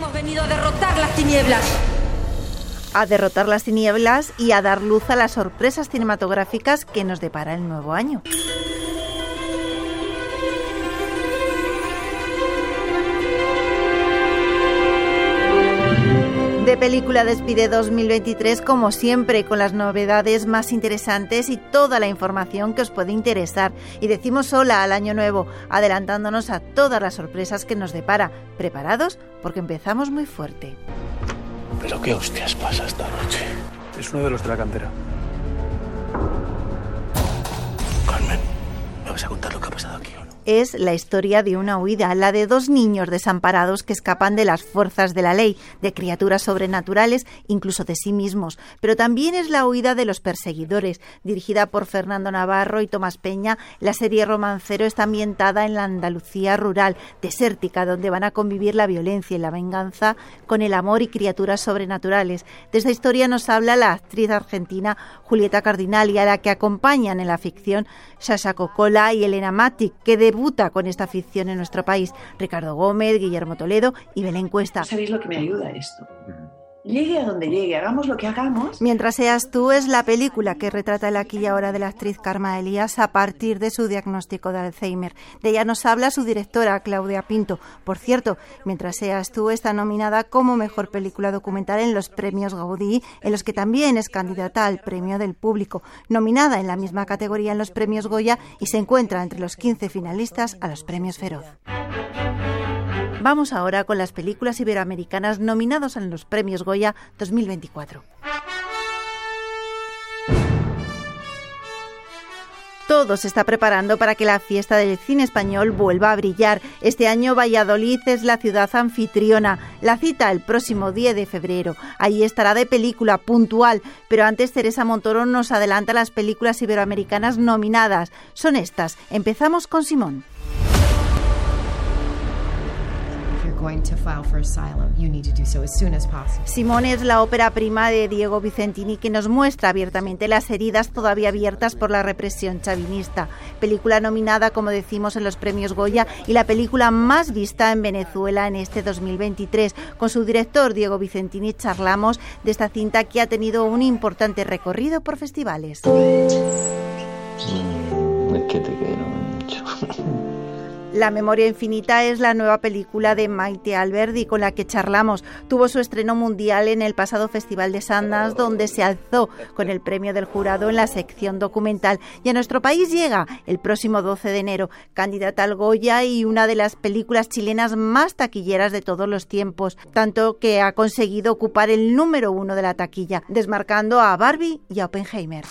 Hemos venido a derrotar las tinieblas. A derrotar las tinieblas y a dar luz a las sorpresas cinematográficas que nos depara el nuevo año. Película despide 2023 como siempre con las novedades más interesantes y toda la información que os puede interesar. Y decimos hola al año nuevo, adelantándonos a todas las sorpresas que nos depara. ¿Preparados? Porque empezamos muy fuerte. ¿Pero qué hostias pasa esta noche? Es uno de los de la cantera. Es la historia de una huida, la de dos niños desamparados que escapan de las fuerzas de la ley, de criaturas sobrenaturales, incluso de sí mismos. Pero también es la huida de los perseguidores. Dirigida por Fernando Navarro y Tomás Peña, la serie Romancero está ambientada en la Andalucía rural, desértica, donde van a convivir la violencia y la venganza con el amor y criaturas sobrenaturales. De esta historia nos habla la actriz argentina Julieta Cardinal y a la que acompañan en la ficción Sasha Cocola y Elena Matic, que debuta con esta ficción en nuestro país. Ricardo Gómez, Guillermo Toledo y Belén Cuesta. ¿Sabéis lo que me ayuda esto? Llegue a donde llegue, hagamos lo que hagamos. Mientras seas tú es la película que retrata el aquí y ahora de la actriz Karma Elías a partir de su diagnóstico de Alzheimer. De ella nos habla su directora Claudia Pinto. Por cierto, Mientras seas tú está nominada como mejor película documental en los premios Gaudí, en los que también es candidata al premio del público, nominada en la misma categoría en los premios Goya y se encuentra entre los 15 finalistas a los premios Feroz. Vamos ahora con las películas iberoamericanas nominadas en los premios Goya 2024. Todo se está preparando para que la fiesta del cine español vuelva a brillar. Este año Valladolid es la ciudad anfitriona. La cita el próximo 10 de febrero. Allí estará de película puntual, pero antes Teresa Montoro nos adelanta las películas iberoamericanas nominadas. Son estas. Empezamos con Simón. Simón es la ópera prima de Diego Vicentini que nos muestra abiertamente las heridas todavía abiertas por la represión chavinista. Película nominada, como decimos, en los premios Goya y la película más vista en Venezuela en este 2023. Con su director Diego Vicentini charlamos de esta cinta que ha tenido un importante recorrido por festivales. Mm, es que te quiero mucho. La Memoria Infinita es la nueva película de Maite Alberdi con la que charlamos. Tuvo su estreno mundial en el pasado Festival de Sundance, donde se alzó con el premio del jurado en la sección documental. Y a nuestro país llega el próximo 12 de enero, candidata al Goya y una de las películas chilenas más taquilleras de todos los tiempos, tanto que ha conseguido ocupar el número uno de la taquilla, desmarcando a Barbie y a Oppenheimer.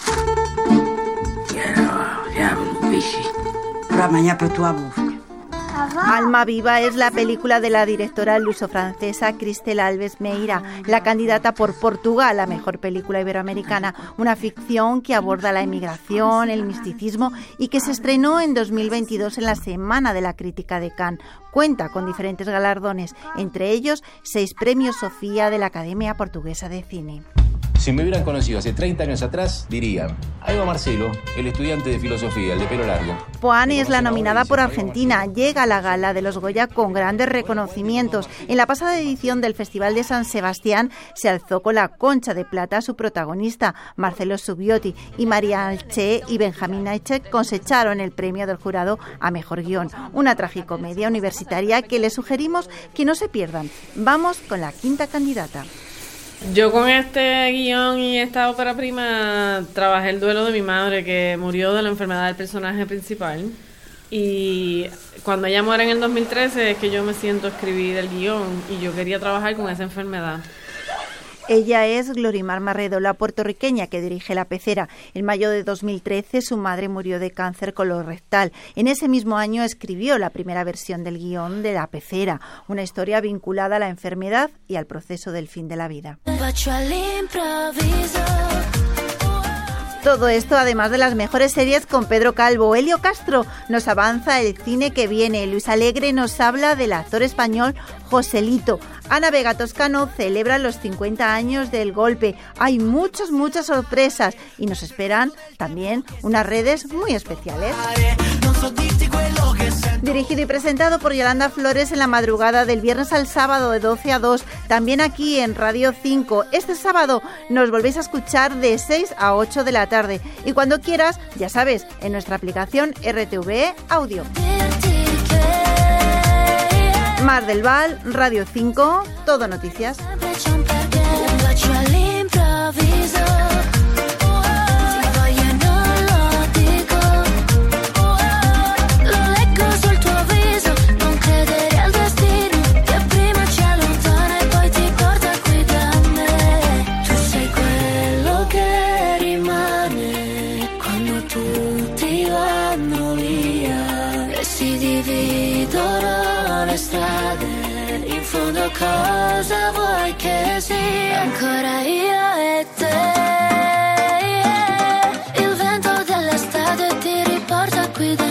Alma Viva es la película de la directora luso-francesa Cristel Alves Meira, la candidata por Portugal a mejor película iberoamericana, una ficción que aborda la emigración, el misticismo y que se estrenó en 2022 en la Semana de la Crítica de Cannes. Cuenta con diferentes galardones, entre ellos seis premios Sofía de la Academia Portuguesa de Cine. Si me hubieran conocido hace 30 años atrás, dirían, ahí va Marcelo, el estudiante de filosofía, el de pelo largo. Poane es la nominada por Argentina. Llega a la gala de los Goya con grandes reconocimientos. En la pasada edición del Festival de San Sebastián se alzó con la concha de plata su protagonista, Marcelo Subiotti, y María Alche y Benjamín Aiche cosecharon el premio del jurado a mejor guion. Una tragicomedia universitaria que les sugerimos que no se pierdan. Vamos con la quinta candidata. Yo con este guion y esta ópera prima trabajé el duelo de mi madre que murió de la enfermedad del personaje principal. Y cuando ella muere en el 2013 es que yo me siento escribir el guion y yo quería trabajar con esa enfermedad. Ella es Glorimar Marredo, la puertorriqueña que dirige La Pecera. En mayo de 2013 su madre murió de cáncer colorectal. En ese mismo año escribió la primera versión del guion de La Pecera, una historia vinculada a la enfermedad y al proceso del fin de la vida. Todo esto, además de las mejores series con Pedro Calvo, Helio Castro nos avanza el cine que viene, Luis Alegre nos habla del actor español Joselito, Ana Vega Toscano celebra los 50 años del golpe. Hay muchas, muchas sorpresas y nos esperan también unas redes muy especiales. Dirigido y presentado por Yolanda Flores en la madrugada del viernes al sábado de 12 a 2, también aquí en Radio 5. Este sábado nos volvéis a escuchar de 6 a 8 de la tarde y cuando quieras, ya sabes, en nuestra aplicación RTV Audio. Mar del Val, Radio 5, Todo Noticias. strade, in fondo cosa vuoi che sia? Ancora io e te, il vento dell'estate ti riporta qui dentro.